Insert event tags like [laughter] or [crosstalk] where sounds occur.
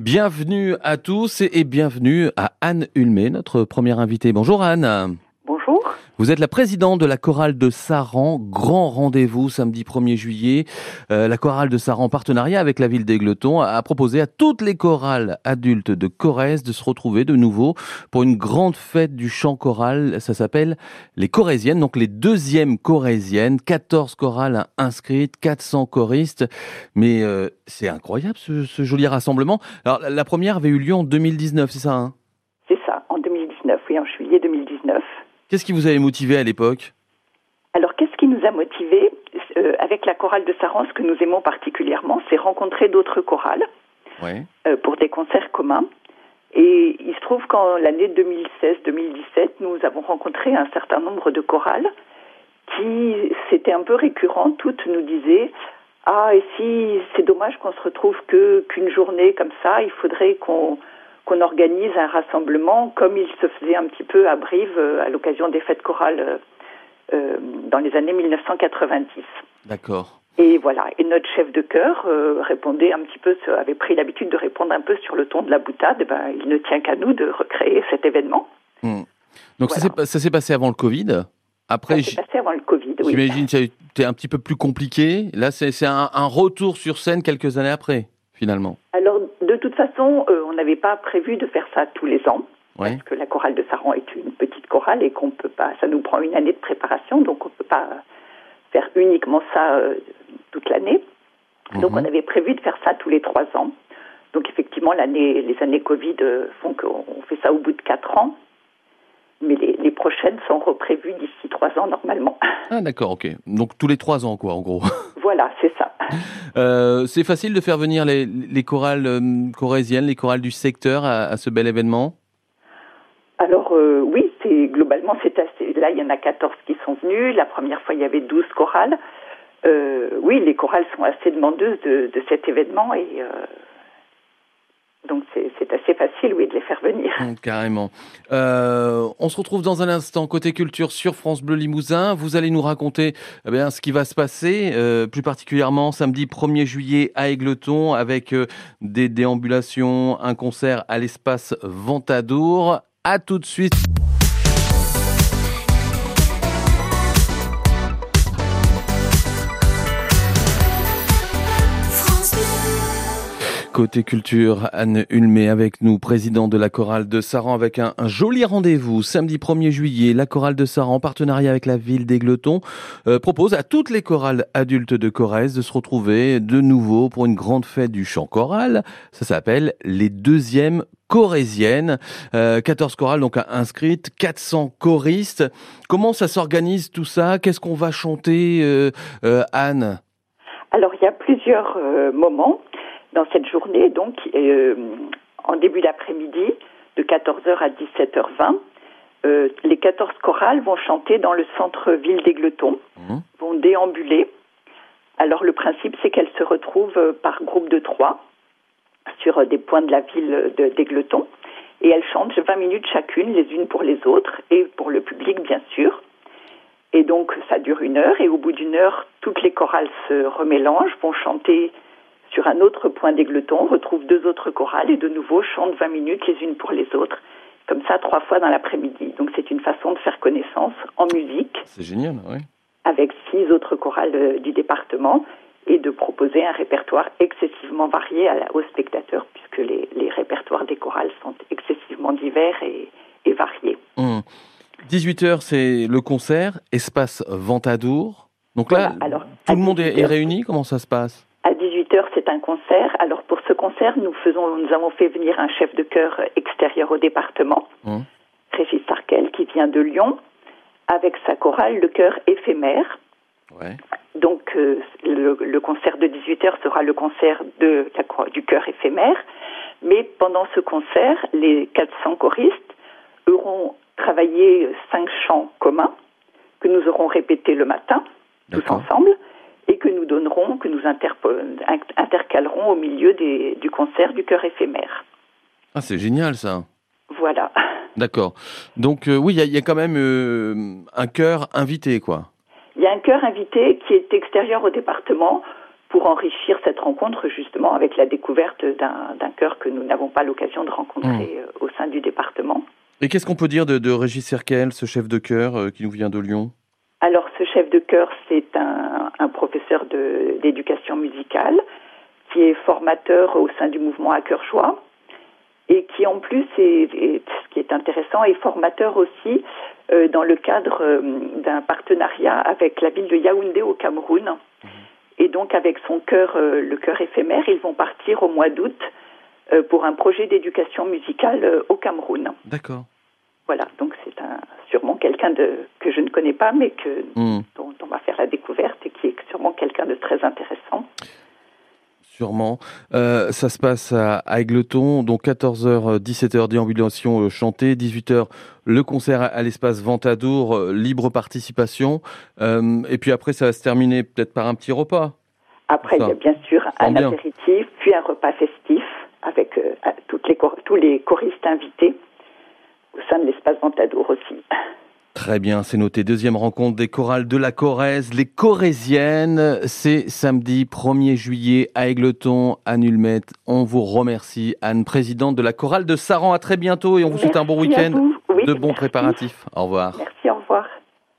Bienvenue à tous et bienvenue à Anne Hulmé, notre première invitée. Bonjour Anne. Bonjour. Vous êtes la présidente de la chorale de Saran. Grand rendez-vous samedi 1er juillet. Euh, la chorale de Saran, en partenariat avec la ville d'Aigleton, a proposé à toutes les chorales adultes de Corrèze de se retrouver de nouveau pour une grande fête du chant choral. Ça s'appelle les Corésiennes, donc les deuxièmes Corésiennes. 14 chorales inscrites, 400 choristes. Mais euh, c'est incroyable ce, joli rassemblement. Alors la première avait eu lieu en 2019, c'est ça hein? C'est ça, en 2019, oui, en juillet 2019. Qu'est-ce qui vous avait motivé à l'époque? Alors, qu'est-ce qui nous a motivé euh, avec la chorale de Saran, ce que nous aimons particulièrement, c'est rencontrer d'autres chorales euh, pour des concerts communs. Et il se trouve qu'en l'année 2016-2017, nous avons rencontré un certain nombre de chorales qui, c'était un peu récurrent, toutes nous disaient Ah, et si c'est dommage qu'on se retrouve que qu'une journée comme ça, il faudrait qu'on qu'on organise un rassemblement comme il se faisait un petit peu à Brive euh, à l'occasion des fêtes chorales euh, euh, dans les années 1990. D'accord. Et voilà. Et notre chef de chœur répondait un petit peu, avait pris l'habitude de répondre un peu sur le ton de la boutade. Eh ben, il ne tient qu'à nous de recréer cet événement. Hmm. Donc ça s'est passé avant le Covid. Après, ça s'est passé avant le Covid. Oui. J'imagine que ça a été un petit peu plus compliqué. Là, c'est un, un retour sur scène quelques années après, finalement. Alors, de toute façon, euh, on n'avait pas prévu de faire ça tous les ans. Parce que la chorale de Saran est une petite chorale et qu'on peut pas, ça nous prend une année de préparation, donc on ne peut pas faire uniquement ça euh, toute l'année. Donc mhm. on avait prévu de faire ça tous les trois ans. Donc effectivement, l'année, les années Covid euh, font qu'on fait ça au bout de quatre ans mais les, prochaines sont reprévues d'ici trois ans normalement. Ah d'accord, ok. Donc tous les trois ans, quoi, en gros. Voilà, c'est. Euh, c'est facile de faire venir les, les chorales euh, corésiennes, les chorales du secteur à, ce bel événement? Alors euh, oui, globalement c'est assez. Là, il y en a 14 qui sont venus. La première fois, il y avait 12 chorales. oui, les chorales sont assez demandeuses de, de cet événement et donc c'est assez facile, oui, de les faire venir. Hum, [laughs] carrément. Euh, on se retrouve dans un instant côté culture sur France Bleu Limousin. Vous allez nous raconter eh bien, ce qui va se passer, euh, plus particulièrement samedi 1er juillet à Aigleton, avec euh, des déambulations, un concert à l'espace Ventadour. À tout de suite. Côté culture, Anne Hulmé avec nous, président de la chorale de Saran, avec un, joli rendez-vous. Samedi 1er juillet, la chorale de Saran, en partenariat avec la ville d'Aigleton, euh, propose à toutes les chorales adultes de Corrèze de se retrouver de nouveau pour une grande fête du chant choral. Ça s'appelle les deuxièmes corésiennes. 14 euh, chorales donc inscrites, 400 choristes. Comment ça s'organise tout ça? Qu'est-ce qu'on va chanter, euh, Anne? Alors il y a plusieurs moments dans cette journée, donc euh, en début d'après-midi, de 14h à 17h20, euh, les 14 chorales vont chanter dans le centre-ville d'Aigleton, mmh. vont déambuler. Alors le principe, c'est qu'elles se retrouvent euh, par groupe de trois sur des points de la ville d'Aigleton et elles chantent 20 minutes chacune, les unes pour les autres et pour le public, bien sûr. Et donc ça dure une heure et au bout d'une heure, toutes les chorales se remélangent, vont chanter sur un autre point d'Aigleton, retrouve deux autres chorales et de nouveau chantent 20 minutes les unes pour les autres. Comme ça, trois fois dans l'après-midi. Donc c'est une façon de faire connaissance en musique. C'est génial, oui. Avec six autres chorales euh, du département et de proposer un répertoire excessivement varié aux spectateurs, puisque les, répertoires des chorales sont excessivement divers et, variés. 18h, mmh. c'est le concert, espace Ventadour. Donc là, tout le monde est réuni, comment ça se passe? À 18h, c'est un concert. Alors pour ce concert, nous faisons, nous avons fait venir un chef de chœur extérieur au département, mmh. Régis Sarkel, qui vient de Lyon, avec sa chorale, le chœur éphémère. Donc euh, le, concert de 18h sera le concert de la, du chœur éphémère. Mais pendant ce concert, les 400 choristes auront travaillé cinq chants communs que nous aurons répétés le matin, tous ensemble et que nous donnerons, que nous intercalerons au milieu des, du concert du chœur éphémère. Ah, c'est génial ça. Voilà. [laughs] D'accord. Donc euh, oui, il y, a quand même euh, un chœur invité, quoi. Il y a un chœur invité qui est extérieur au département pour enrichir cette rencontre justement avec la découverte d'un chœur que nous n'avons pas l'occasion de rencontrer mmh. au sein du département. Et qu'est-ce qu'on peut dire de, de Régis Serkel, ce chef de chœur qui nous vient de Lyon? Alors ce chef de chœur, c'est un, un, professeur d'éducation musicale qui est formateur au sein du mouvement à cœur joie et qui en plus, est, ce qui est intéressant, est formateur aussi euh, dans le cadre euh, d'un partenariat avec la ville de Yaoundé au Cameroun. Mhm. Et donc avec son cœur, euh, le cœur éphémère, ils vont partir au mois d'août pour un projet d'éducation musicale au Cameroun. D'accord. Voilà, donc quelqu'un de que je ne connais pas, mais que mhm. dont on va faire la découverte et qui est sûrement quelqu'un de très intéressant. Sûrement. Euh, ça se passe à, Aigleton, donc 14h, 17h déambulation euh, chantée, 18h le concert à, l'espace Ventadour, euh, libre participation. et puis après, ça va se terminer peut-être par un petit repas. Après, il y a bien sûr un apéritif, puis un repas festif avec toutes les, tous les choristes invités au sein de l'espace Ventadour aussi. Très bien, c'est noté. Deuxième rencontre des chorales de la Corrèze, les Corésiennes. C'est samedi 1er juillet à Aigleton, à Nulmet. On vous remercie, Anne, présidente de la chorale de Saran. À très bientôt et on vous souhaite un bon week-end de bons préparatifs. Au revoir. Merci, au revoir.